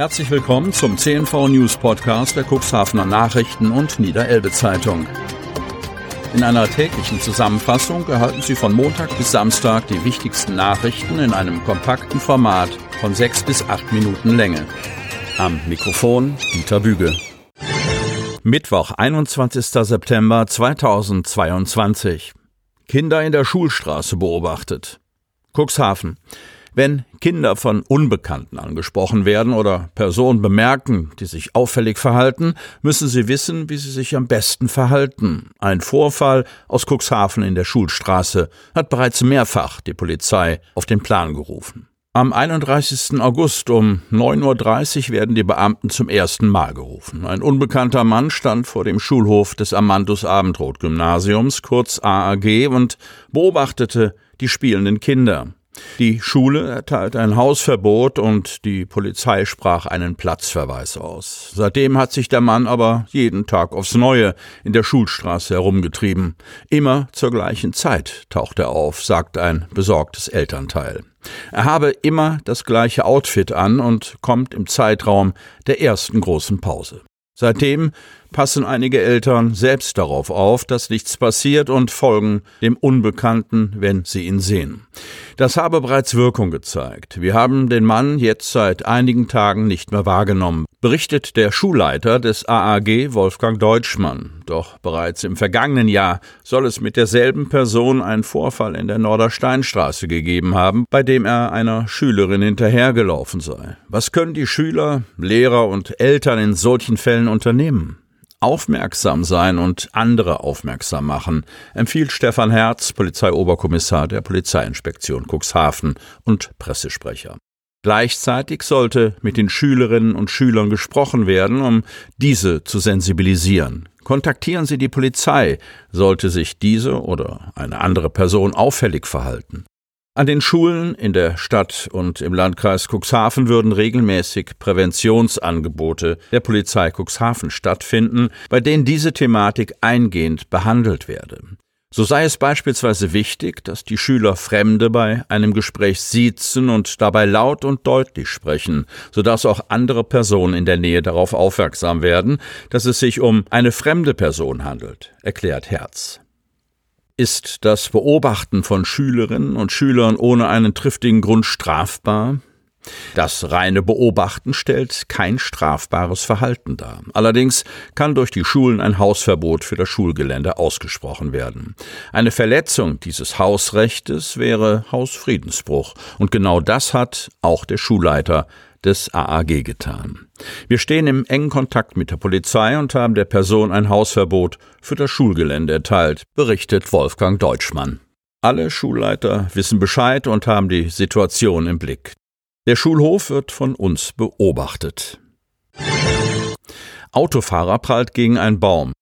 Herzlich willkommen zum CNV News Podcast der Cuxhavener Nachrichten und Niederelbe Zeitung. In einer täglichen Zusammenfassung erhalten Sie von Montag bis Samstag die wichtigsten Nachrichten in einem kompakten Format von sechs bis acht Minuten Länge. Am Mikrofon Dieter Büge. Mittwoch, 21. September 2022. Kinder in der Schulstraße beobachtet. Cuxhaven. Wenn Kinder von Unbekannten angesprochen werden oder Personen bemerken, die sich auffällig verhalten, müssen sie wissen, wie sie sich am besten verhalten. Ein Vorfall aus Cuxhaven in der Schulstraße hat bereits mehrfach die Polizei auf den Plan gerufen. Am 31. August um 9.30 Uhr werden die Beamten zum ersten Mal gerufen. Ein unbekannter Mann stand vor dem Schulhof des Amandus Abendroth Gymnasiums, kurz AAG, und beobachtete die spielenden Kinder. Die Schule erteilte ein Hausverbot und die Polizei sprach einen Platzverweis aus. Seitdem hat sich der Mann aber jeden Tag aufs Neue in der Schulstraße herumgetrieben. Immer zur gleichen Zeit taucht er auf, sagt ein besorgtes Elternteil. Er habe immer das gleiche Outfit an und kommt im Zeitraum der ersten großen Pause. Seitdem passen einige Eltern selbst darauf auf, dass nichts passiert und folgen dem Unbekannten, wenn sie ihn sehen. Das habe bereits Wirkung gezeigt. Wir haben den Mann jetzt seit einigen Tagen nicht mehr wahrgenommen, berichtet der Schulleiter des AAG Wolfgang Deutschmann. Doch bereits im vergangenen Jahr soll es mit derselben Person einen Vorfall in der Nordersteinstraße gegeben haben, bei dem er einer Schülerin hinterhergelaufen sei. Was können die Schüler, Lehrer und Eltern in solchen Fällen unternehmen? Aufmerksam sein und andere aufmerksam machen, empfiehlt Stefan Herz, Polizeioberkommissar der Polizeiinspektion Cuxhaven und Pressesprecher. Gleichzeitig sollte mit den Schülerinnen und Schülern gesprochen werden, um diese zu sensibilisieren. Kontaktieren Sie die Polizei, sollte sich diese oder eine andere Person auffällig verhalten. An den Schulen in der Stadt und im Landkreis Cuxhaven würden regelmäßig Präventionsangebote der Polizei Cuxhaven stattfinden, bei denen diese Thematik eingehend behandelt werde. So sei es beispielsweise wichtig, dass die Schüler Fremde bei einem Gespräch siezen und dabei laut und deutlich sprechen, sodass auch andere Personen in der Nähe darauf aufmerksam werden, dass es sich um eine fremde Person handelt, erklärt Herz. Ist das Beobachten von Schülerinnen und Schülern ohne einen triftigen Grund strafbar? Das reine Beobachten stellt kein strafbares Verhalten dar. Allerdings kann durch die Schulen ein Hausverbot für das Schulgelände ausgesprochen werden. Eine Verletzung dieses Hausrechtes wäre Hausfriedensbruch. Und genau das hat auch der Schulleiter des AAG getan. Wir stehen im engen Kontakt mit der Polizei und haben der Person ein Hausverbot für das Schulgelände erteilt, berichtet Wolfgang Deutschmann. Alle Schulleiter wissen Bescheid und haben die Situation im Blick. Der Schulhof wird von uns beobachtet. Autofahrer prallt gegen einen Baum.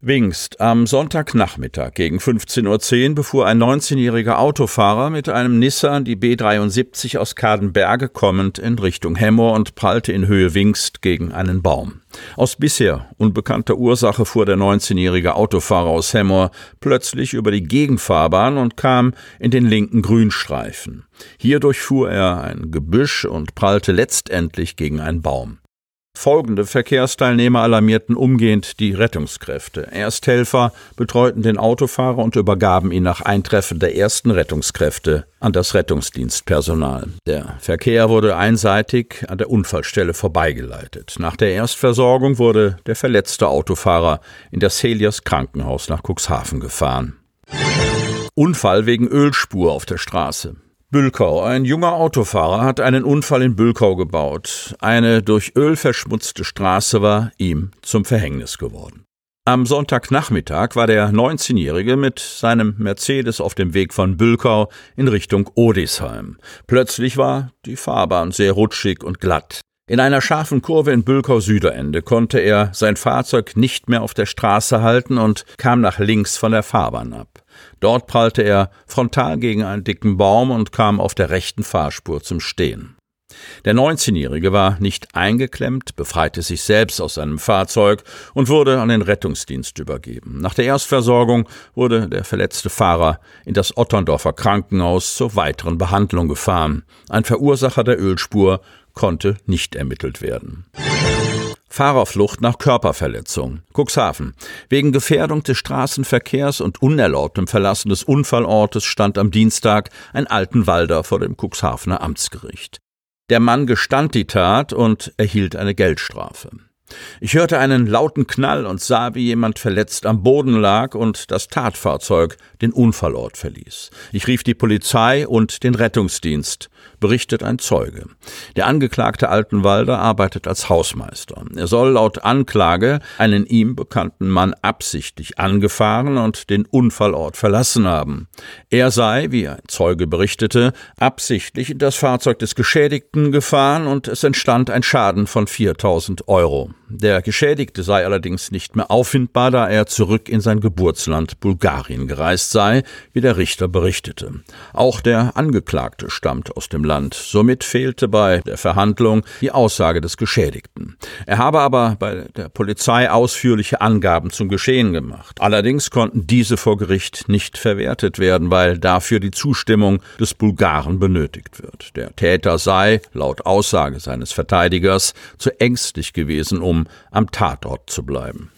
Wingst. Am Sonntagnachmittag gegen 15.10 Uhr befuhr ein 19-jähriger Autofahrer mit einem Nissan die B73 aus Kadenberge kommend in Richtung Hemmoor und prallte in Höhe Wingst gegen einen Baum. Aus bisher unbekannter Ursache fuhr der 19-jährige Autofahrer aus Hemmoor plötzlich über die Gegenfahrbahn und kam in den linken Grünstreifen. Hier durchfuhr er ein Gebüsch und prallte letztendlich gegen einen Baum. Folgende Verkehrsteilnehmer alarmierten umgehend die Rettungskräfte. Ersthelfer betreuten den Autofahrer und übergaben ihn nach Eintreffen der ersten Rettungskräfte an das Rettungsdienstpersonal. Der Verkehr wurde einseitig an der Unfallstelle vorbeigeleitet. Nach der Erstversorgung wurde der verletzte Autofahrer in das Helios Krankenhaus nach Cuxhaven gefahren. Unfall wegen Ölspur auf der Straße. Bülkau. Ein junger Autofahrer hat einen Unfall in Bülkau gebaut. Eine durch Öl verschmutzte Straße war ihm zum Verhängnis geworden. Am Sonntagnachmittag war der 19-Jährige mit seinem Mercedes auf dem Weg von Bülkau in Richtung Odisheim. Plötzlich war die Fahrbahn sehr rutschig und glatt. In einer scharfen Kurve in Bülkau Süderende konnte er sein Fahrzeug nicht mehr auf der Straße halten und kam nach links von der Fahrbahn ab. Dort prallte er frontal gegen einen dicken Baum und kam auf der rechten Fahrspur zum Stehen. Der 19-Jährige war nicht eingeklemmt, befreite sich selbst aus seinem Fahrzeug und wurde an den Rettungsdienst übergeben. Nach der Erstversorgung wurde der verletzte Fahrer in das Otterndorfer Krankenhaus zur weiteren Behandlung gefahren. Ein Verursacher der Ölspur konnte nicht ermittelt werden. Fahrerflucht nach Körperverletzung. Cuxhaven. Wegen Gefährdung des Straßenverkehrs und unerlaubtem Verlassen des Unfallortes stand am Dienstag ein Altenwalder vor dem Cuxhavener Amtsgericht. Der Mann gestand die Tat und erhielt eine Geldstrafe. Ich hörte einen lauten Knall und sah, wie jemand verletzt am Boden lag und das Tatfahrzeug den Unfallort verließ. Ich rief die Polizei und den Rettungsdienst, berichtet ein Zeuge. Der angeklagte Altenwalder arbeitet als Hausmeister. Er soll laut Anklage einen ihm bekannten Mann absichtlich angefahren und den Unfallort verlassen haben. Er sei, wie ein Zeuge berichtete, absichtlich in das Fahrzeug des Geschädigten gefahren und es entstand ein Schaden von 4000 Euro. Der Geschädigte sei allerdings nicht mehr auffindbar, da er zurück in sein Geburtsland Bulgarien gereist sei, wie der Richter berichtete. Auch der Angeklagte stammt aus dem Land. Somit fehlte bei der Verhandlung die Aussage des Geschädigten. Er habe aber bei der Polizei ausführliche Angaben zum Geschehen gemacht. Allerdings konnten diese vor Gericht nicht verwertet werden, weil dafür die Zustimmung des Bulgaren benötigt wird. Der Täter sei, laut Aussage seines Verteidigers, zu ängstlich gewesen, um am Tatort zu bleiben.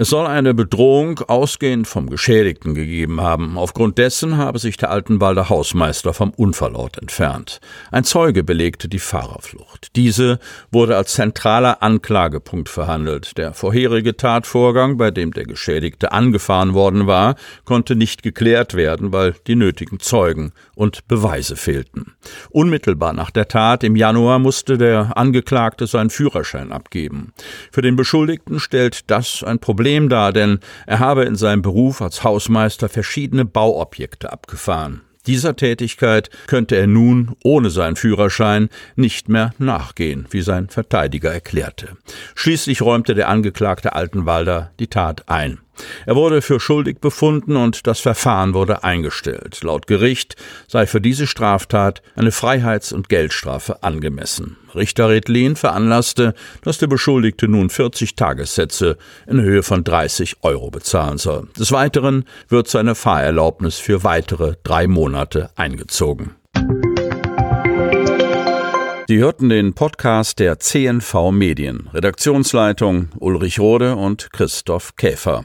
Es soll eine Bedrohung ausgehend vom Geschädigten gegeben haben. Aufgrund dessen habe sich der Altenwalder Hausmeister vom Unfallort entfernt. Ein Zeuge belegte die Fahrerflucht. Diese wurde als zentraler Anklagepunkt verhandelt. Der vorherige Tatvorgang, bei dem der Geschädigte angefahren worden war, konnte nicht geklärt werden, weil die nötigen Zeugen und Beweise fehlten. Unmittelbar nach der Tat im Januar musste der Angeklagte seinen Führerschein abgeben. Für den Beschuldigten stellt das ein Problem Problem dar, denn er habe in seinem Beruf als Hausmeister verschiedene Bauobjekte abgefahren. Dieser Tätigkeit könnte er nun ohne seinen Führerschein nicht mehr nachgehen, wie sein Verteidiger erklärte. Schließlich räumte der Angeklagte Altenwalder die Tat ein. Er wurde für schuldig befunden und das Verfahren wurde eingestellt. Laut Gericht sei für diese Straftat eine Freiheits- und Geldstrafe angemessen. Richter Redlin veranlasste, dass der Beschuldigte nun 40 Tagessätze in Höhe von 30 Euro bezahlen soll. Des Weiteren wird seine Fahrerlaubnis für weitere drei Monate eingezogen. Sie hörten den Podcast der CNV Medien. Redaktionsleitung Ulrich Rode und Christoph Käfer.